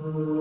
Mm-hmm.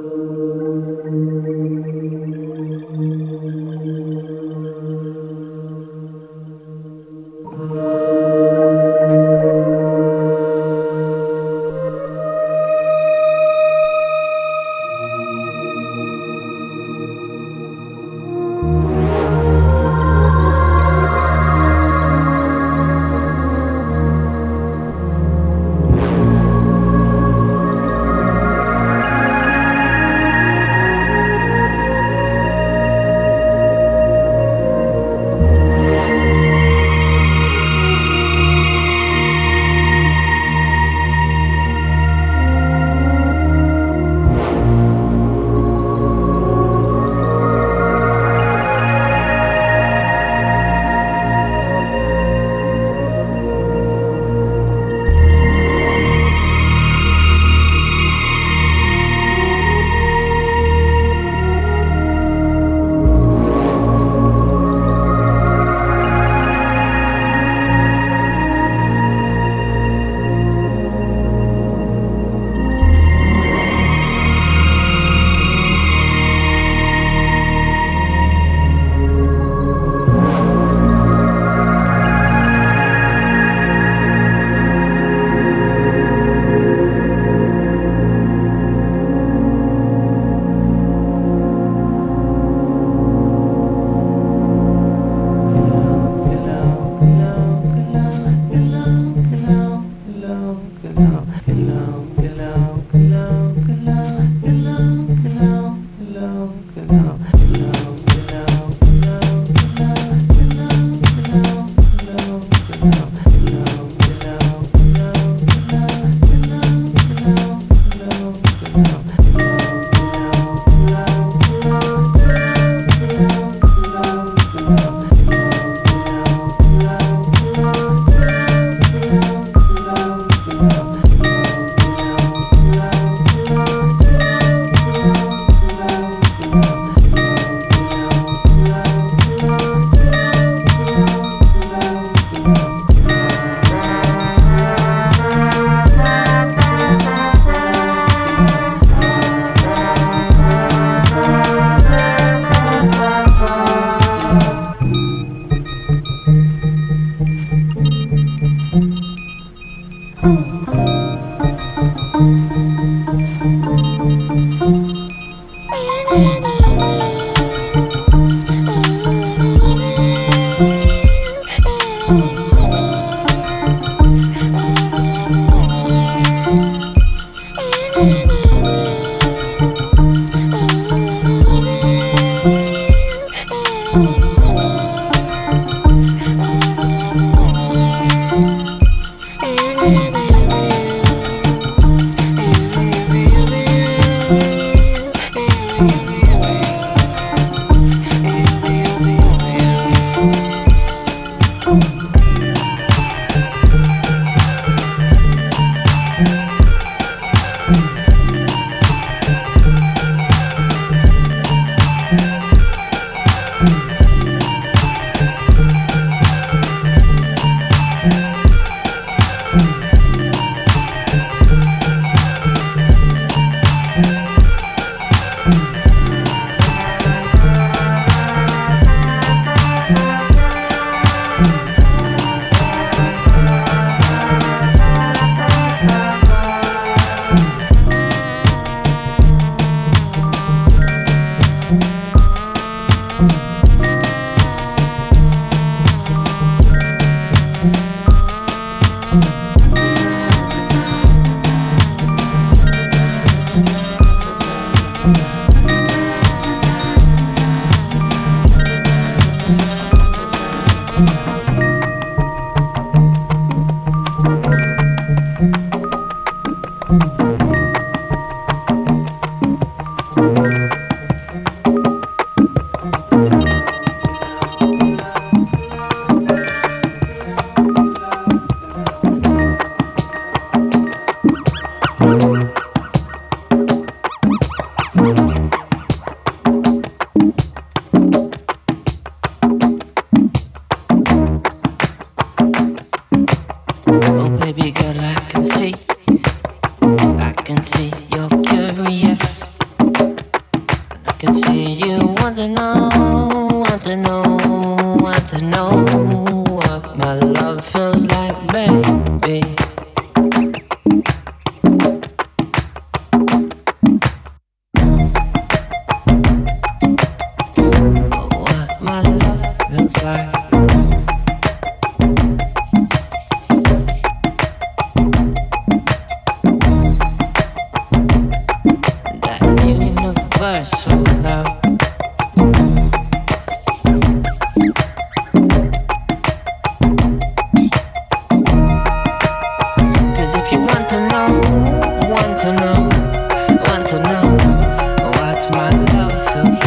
yourself.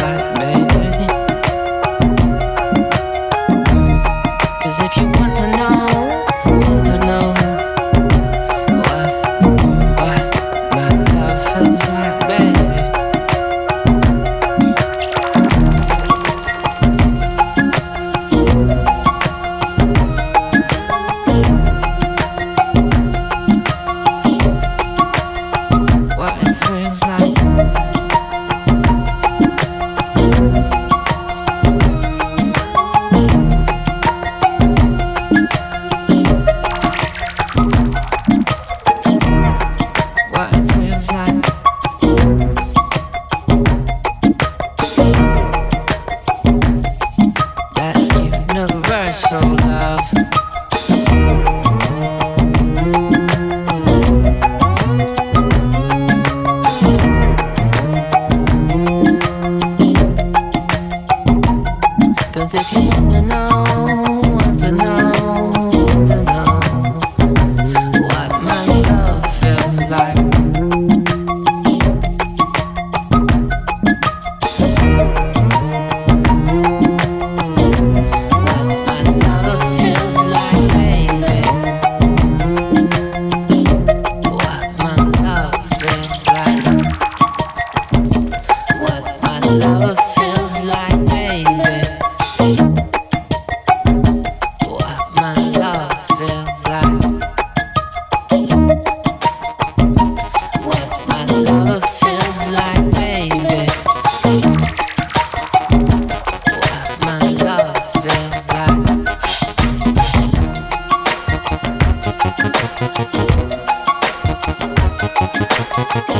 What?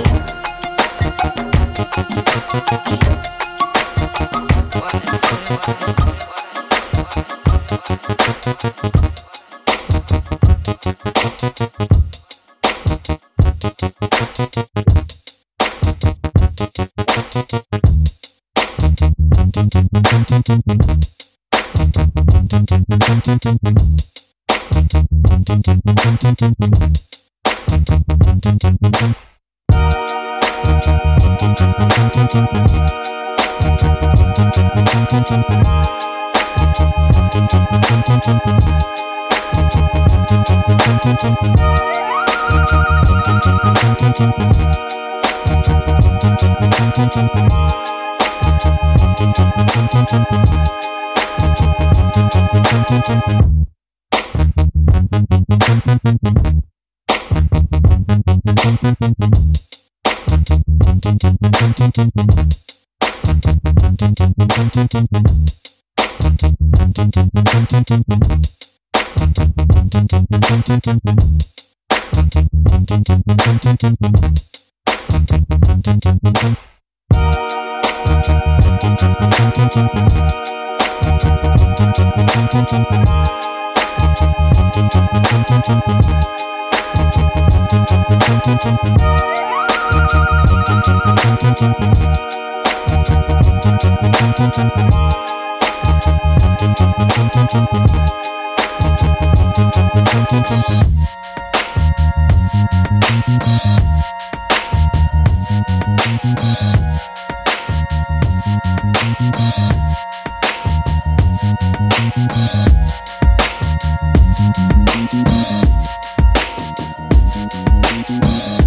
Thank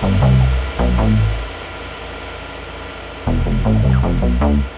Thank you.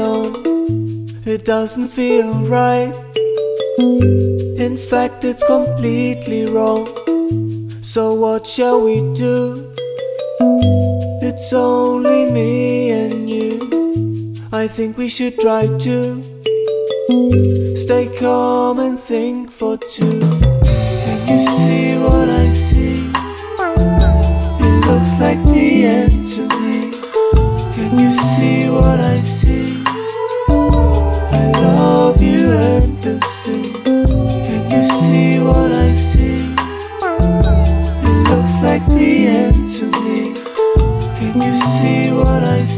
It doesn't feel right. In fact, it's completely wrong. So, what shall we do? It's only me and you. I think we should try to stay calm and think for two. Can you see what I see? It looks like the end to me. Can you see what I see? Can you see what I see? It looks like the end to me. Can you see what I see?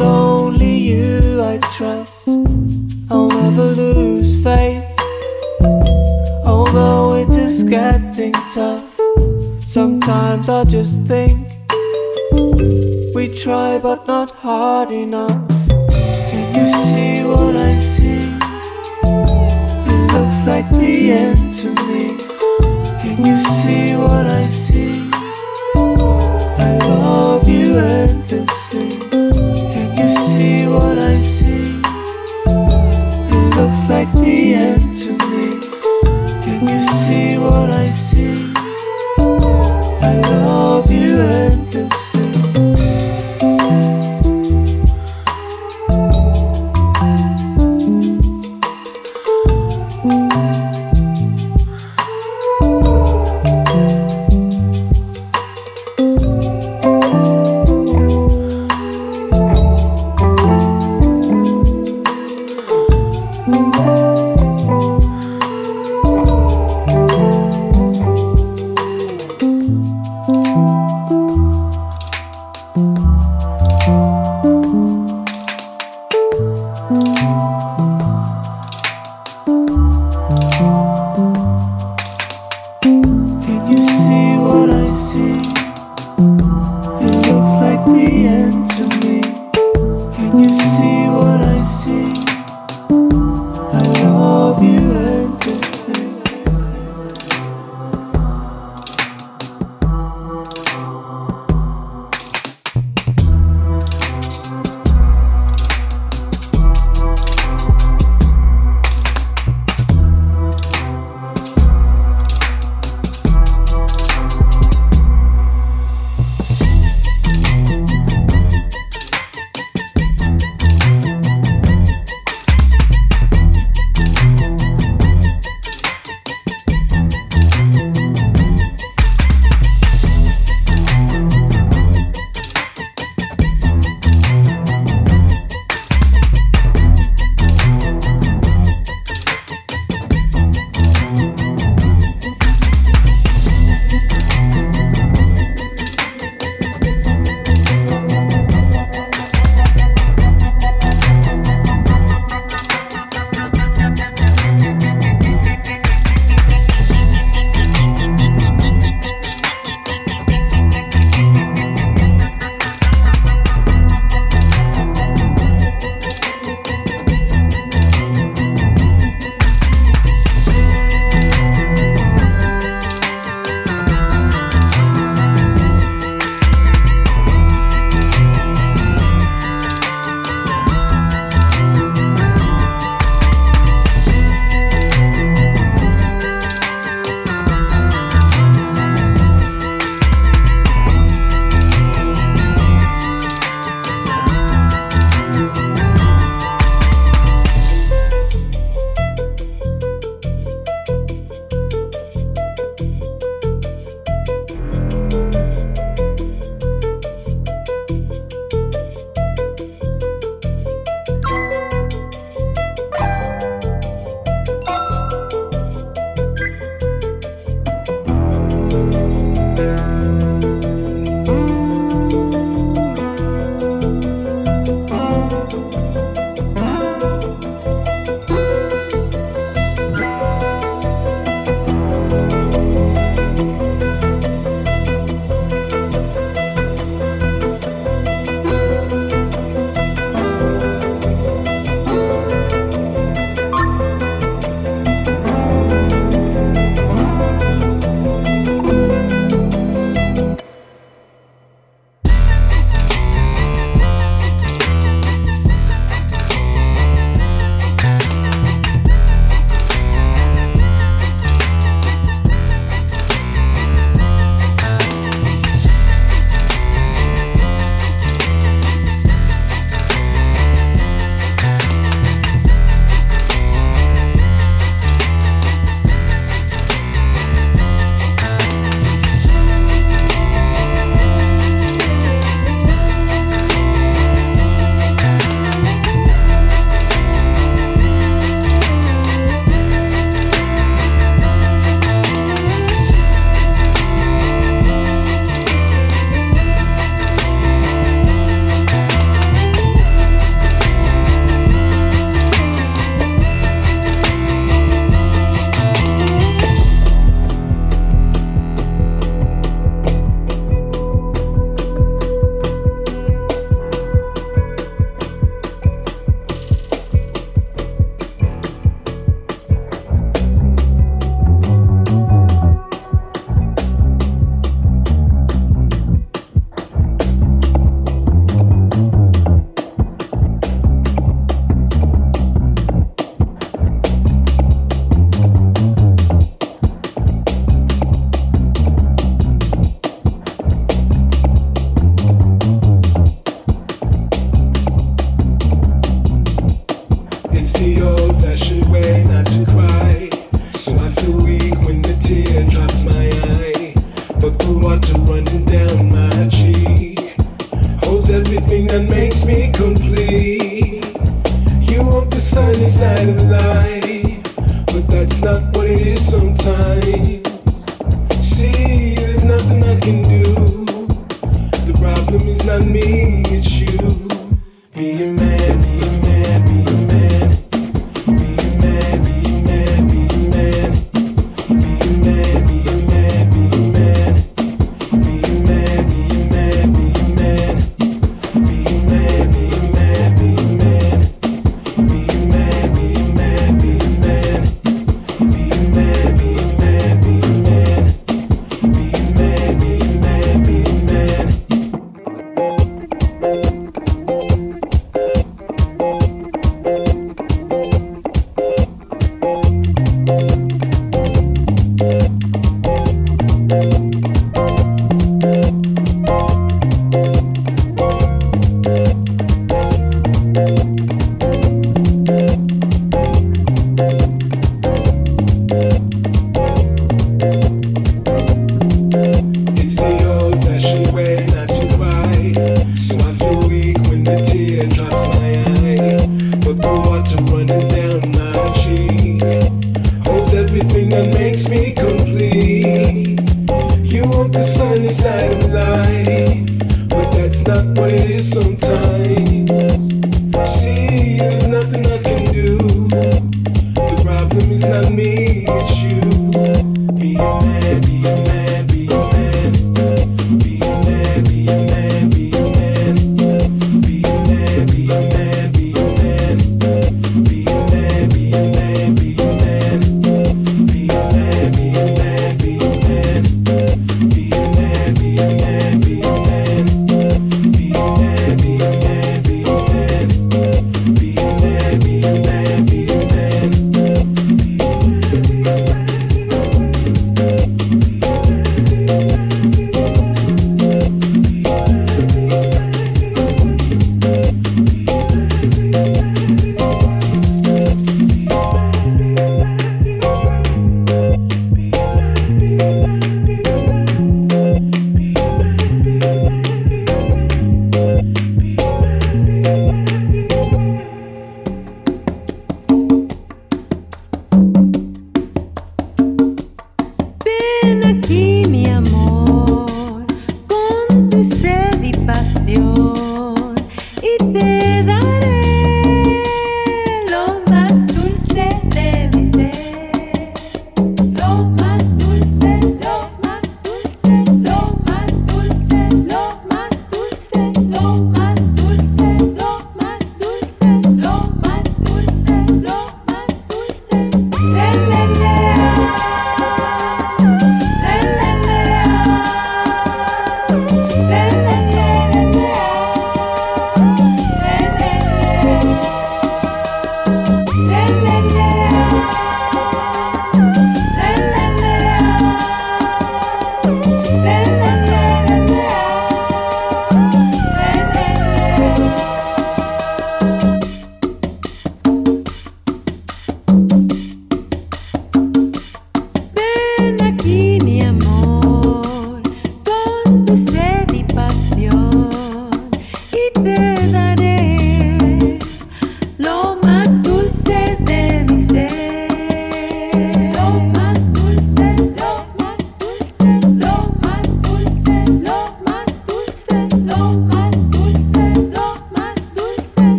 It's only you I trust. I'll never lose faith. Although it is getting tough, sometimes I just think we try but not hard enough. Can you see what I see? It looks like the end to me. The end